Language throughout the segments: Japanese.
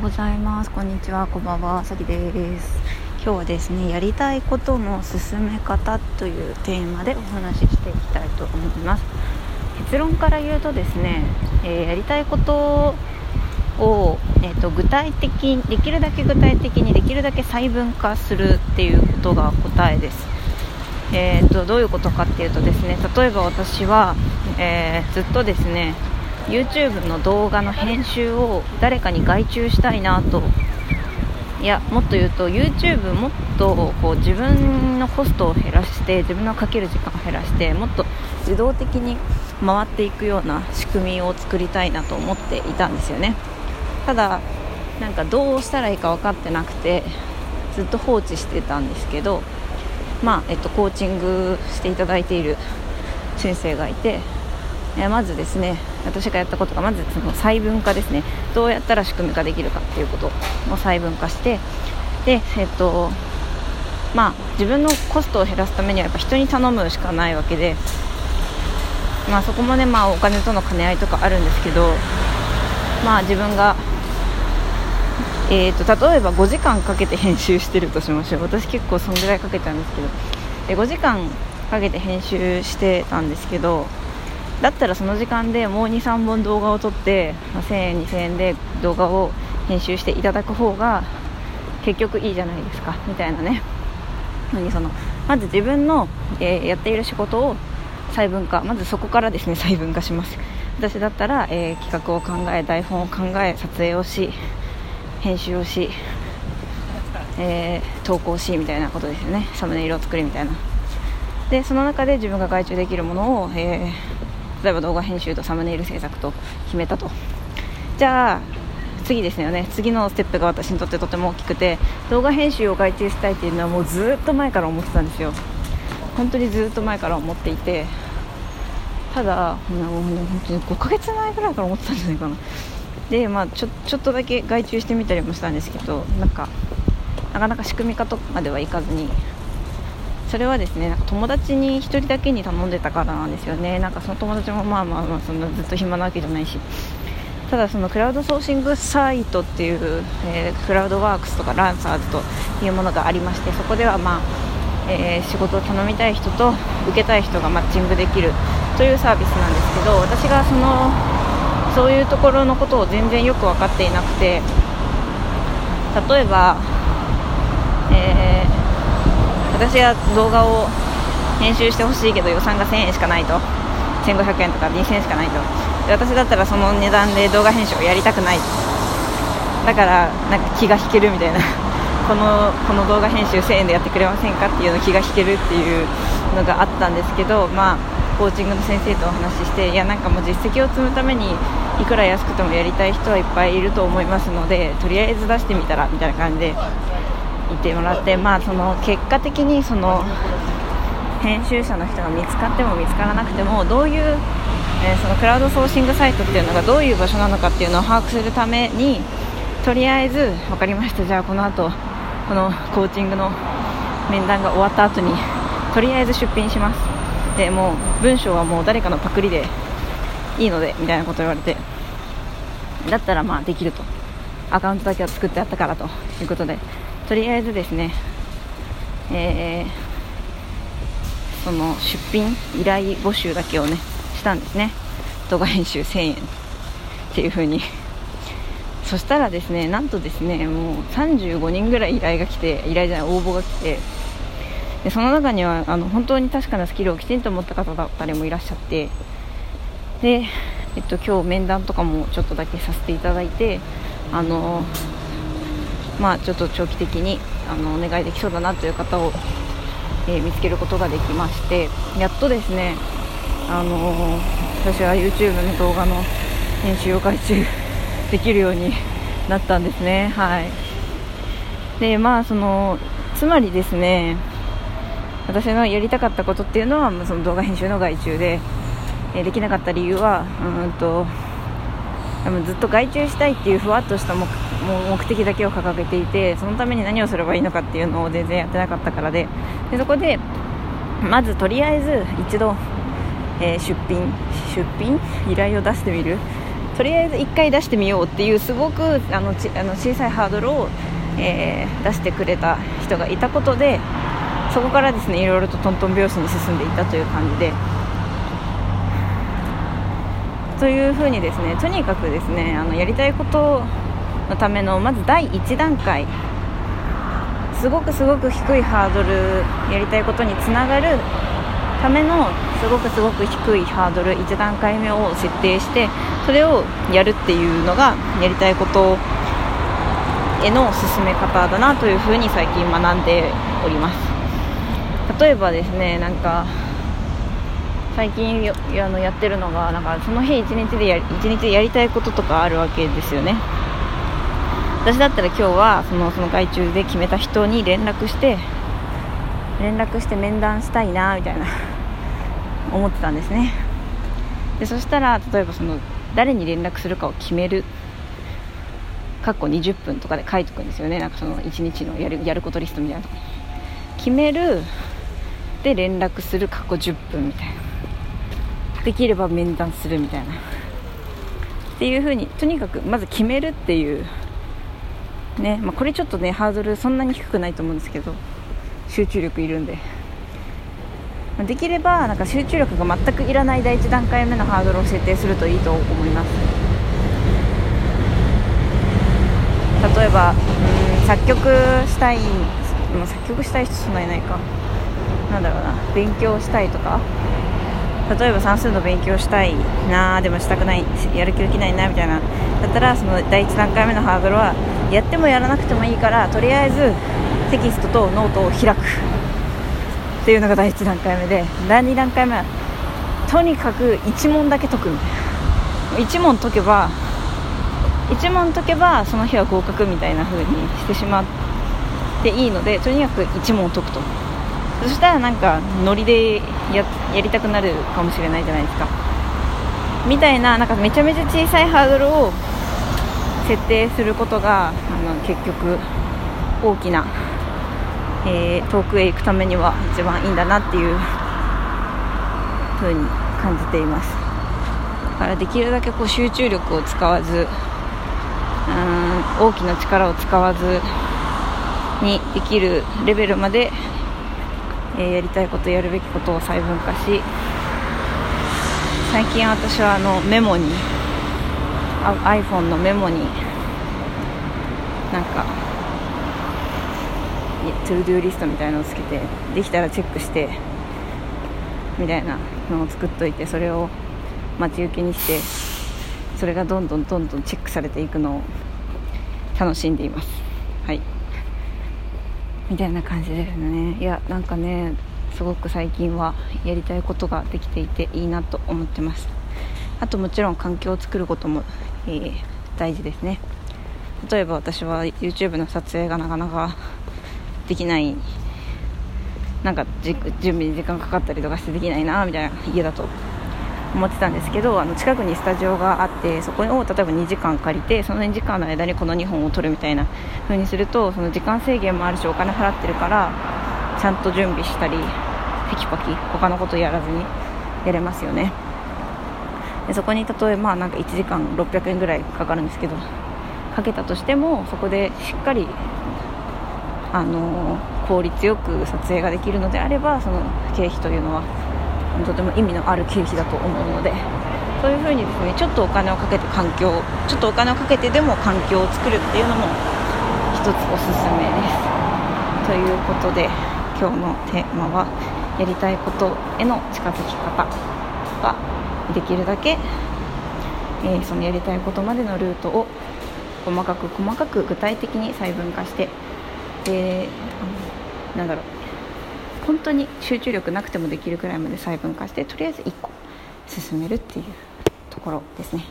ございます。こんにちは。こんばんは。さきです。今日はですねやりたいことの進め方というテーマでお話ししていきたいと思います。結論から言うとですね、えー、やりたいことを、えーと、具体的できるだけ具体的にできるだけ細分化するっていうことが答えです。えーと、とどういうことかっていうとですね例えば私は、えー、ずっとですね YouTube の動画の編集を誰かに外注したいなと。いやもっと言うと YouTube もっとこう自分のコストを減らして自分のかける時間を減らしてもっと自動的に回っていくような仕組みを作りたいなと思っていたんですよね。ただなんかどうしたらいいか分かってなくてずっと放置してたんですけどまあえっとコーチングしていただいている先生がいてえまずですね私がやったことがまずその細分化ですね。どうやったら仕組み化できるかっていうことを細分化してでえっとまあ自分のコストを減らすためにはやっぱ人に頼むしかないわけでまあそこもねまあお金との兼ね合いとかあるんですけどまあ自分がえーと、例えば5時間かけて編集してるとしましょう。私結構そんぐらいかけちゃうんですけどで5時間かけて編集してたんですけどだったらその時間でもう23本動画を撮って、まあ、1000円2000円で動画を編集していただく方が結局いいじゃないですかみたいなね。にそのまず自分の、えー、やっている仕事を細分化まずそこからですね細分化します。私だったら、えー、企画を考え台本を考え撮影をし編集をし、えー、投稿しみたいなことですよね。サムネイルを作りみたいな。でその中で自分が外注できるものを、えー例えば動画編集とサムネイル制作と決めたと。じゃあ次ですよね。次のステップが私にとってとても大きくて動画編集を外注したいっていうのはもうずっと前から思ってたんですよ。本当にずっと前から思っていてただもう本当に5ヶ月前ぐらいから思ってたんじゃないかな。でまあちょちょっとだけ外注してみたりもしたんですけどなんかなかなか仕組み化とまではいかずにそれはですねなんか友達に1人だけに頼んでたからなんですよね。なんかその友達もまあまあまあそんずっと暇なわけじゃないし。ただそのクラウドソーシングサイトっていう、えー、クラウドワークスとかランサーズというものがありましてそこではまあ、えー、仕事を頼みたい人と受けたい人がマッチングできるというサービスなんですけど私がそのそういうところのことを全然よく分かっていなくて例えば、えー私は動画を編集してほしいけど予算が1000円しかないと。1500円とか2000円しかないと。で私だったらその値段で動画編集をやりたくないだからなんか気が引けるみたいな。このこの動画編集1000円でやってくれませんかっていうの気が引けるっていうのがあったんですけどまあコーチングの先生とお話ししていやなんかもう実績を積むためにいくら安くてもやりたい人はいっぱいいると思いますのでとりあえず出してみたらみたいな感じで。てもらって、まあ、その結果的にその編集者の人が見つかっても見つからなくてもどういう、えー、そのクラウドソーシングサイトっていうのがどういう場所なのかっていうのを把握するためにとりあえず分かりました。じゃあこの後このコーチングの面談が終わった後にとりあえず出品します。でもう文章はもう誰かのパクリでいいのでみたいなこと言われて。だったらまあできると。アカウントだけは作ってあったからということでとりあえずですね、えー、その出品依頼募集だけをねしたんですね。動画編集1000円。っていう風に。そしたらですねなんとですねもう35人ぐらい依頼が来て依頼じゃない応募が来て。でその中にはあの本当に確かなスキルをきちんと持った方だったりもいらっしゃって。で、えっと、今日面談とかもちょっとだけさせていただいてあのまあ、ちょっと長期的にあのお願いできそうだなという方を、えー、見つけることができましてやっとですね、あのー、私は YouTube の動画の編集を外注できるようになったんですね。はいでまあそのつまりですね私のやりたかったことっていうのはその動画編集の外注で、え、できなかった理由はうんとずっと外注したいっていうふわっとした目もう目的だけを掲げていてそのために何をすればいいのかっていうのを全然やってなかったからででそこでまずとりあえず一度、えー、出品出品？依頼を出してみる？とりあえず1回出してみようっていうすごくあのちあの小さいハードルを、えー、出してくれた人がいたことでそこからですねいろいろとトントン拍子に進んでいったという感じで。というふうにですねとにかくですねあのやりたいことのためのまず第1段階。すごくすごく低いハードルやりたいことにつながるためのすごくすごく低いハードル1段階目を設定してそれをやるっていうのがやりたいことへの進め方だなというふうに最近学んでおります。例えばですねなんか最近あのやってるのがなんかその日一日でや一日でやりたいこととかあるわけですよね。私だったら今日はそのその外注で決めた人に連絡して連絡して面談したいなみたいな思ってたんですね。でそしたら例えばその誰に連絡するかを決めるかっこ20分とかで書いておくんですよね。なんかその1日のやるやることリストみたいな決めるで連絡する過去10分みたいな。できれば面談するみたいな。っていう風にとにかくまず決めるっていうね、まあ、これちょっとねハードルそんなに低くないと思うんですけど集中力いるんで。できればなんか集中力が全くいらない第1段階目のハードルを設定するといいと思います。例えばうん作曲したいも作曲したい人そんなにないか。なんだろうな勉強したいとか。例えば算数の勉強したいなでもしたくないやる気起きないなみたいな。だったらその第1段階目のハードルはやってもやらなくてもいいからとりあえずテキストとノートを開くっていうのが第1段階目で第2段階目はとにかく1問だけ解く。みたいな1問解けば1問解けばその日は合格みたいな風にしてしまっていいのでとにかく1問解くと。そしたらなんかノリでややりたくなるかもしれないじゃないですか。みたいななんかめちゃめちゃ小さいハードルを設定することがあの結局大きなえー、遠くへ行くためには一番いいんだなっていう風に感じています。だからできるだけこう集中力を使わずうん大きな力を使わずにできるレベルまで、えー、やりたいことやるべきことを細分化し最近私はあのメモに iPhone のメモになんか to-do リストみたいなのをつけてできたらチェックしてみたいなのを作っといてそれを待ち受けにしてそれがどんどんどんどんチェックされていくのを楽しんでいます。はい。みたいな感じですね。いやなんかねすごく最近はやりたいことができていていいなと思ってます。あともちろん環境を作ることも、えー、大事ですね。例えば私は YouTube の撮影がなかなかできない。なんか準備に時間かかったりとかしてできないなみたいな家だと思ってたんですけどあの近くにスタジオがあってそこを例えば2時間借りてその2時間の間にこの2本を撮るみたいな風にするとその時間制限もあるしお金払ってるからちゃんと準備したりテキパキ他のことやらずにやれますよね。でそこに例えばなんか1時間600円ぐらいかかるんですけどかけたとしてもそこでしっかりあの効率よく撮影ができるのであればその経費というのはとても意味のある経費だと思うのでそういうふうにですねちょっとお金をかけて環境ちょっとお金をかけてでも環境を作るっていうのも一つおすすめです。ということで今日のテーマはやりたいことへの近づき方はできるだけ、えー、そのやりたいことまでのルートを細かく細かく具体的に細分化してでなんだろう。本当に集中力なくてもできるくらいまで細分化してとりあえず1個進めるっていうところですね。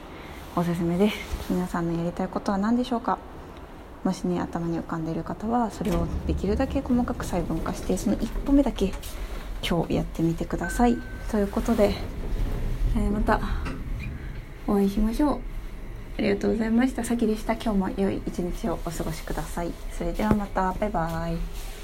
おすすめです。皆さんのやりたいことは何でしょうか？もしね頭に浮かんでいる方はそれをできるだけ細かく細分化してその一歩目だけ今日やってみてください。ということで、えー、またお会いしましょうありがとうございました。さきでした。今日も良い一日をお過ごしください。それではまた。バイバイ。